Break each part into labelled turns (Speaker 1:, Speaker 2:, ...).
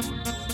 Speaker 1: Bye.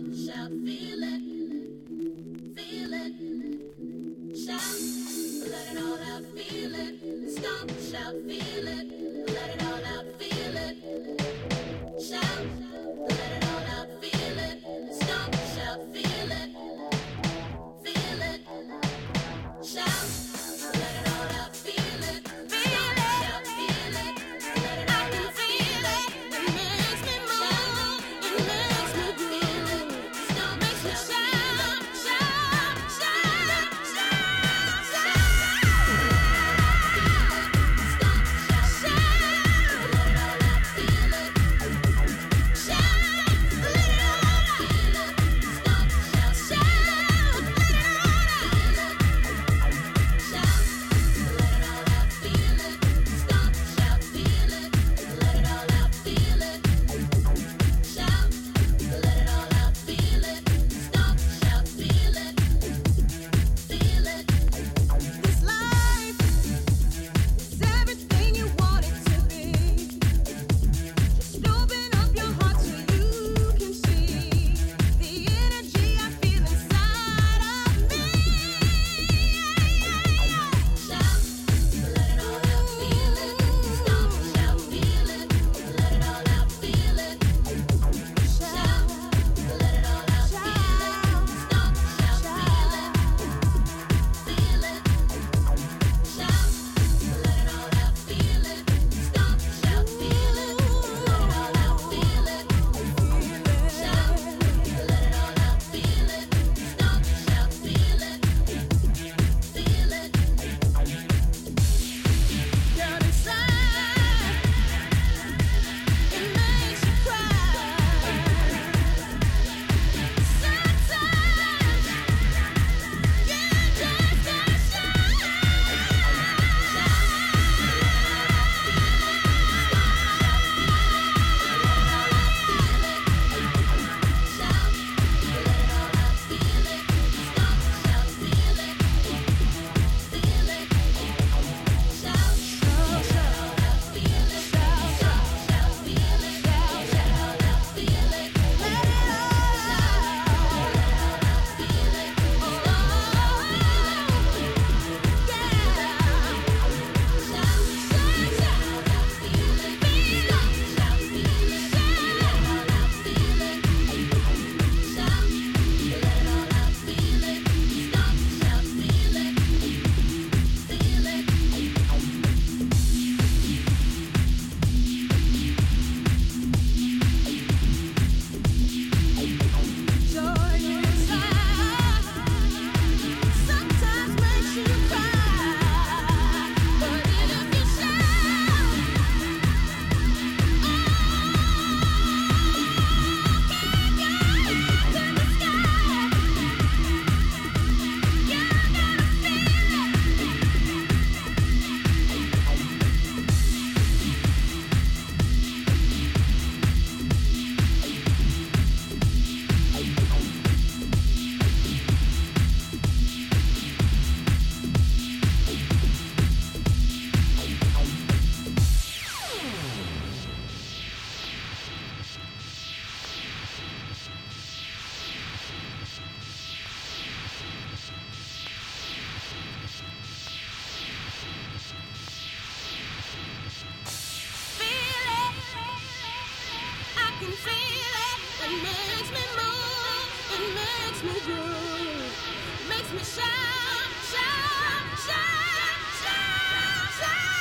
Speaker 1: up, shout, feel it. makes me makes me shout, shout, shout, shout, shout,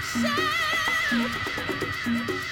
Speaker 1: shout. shout.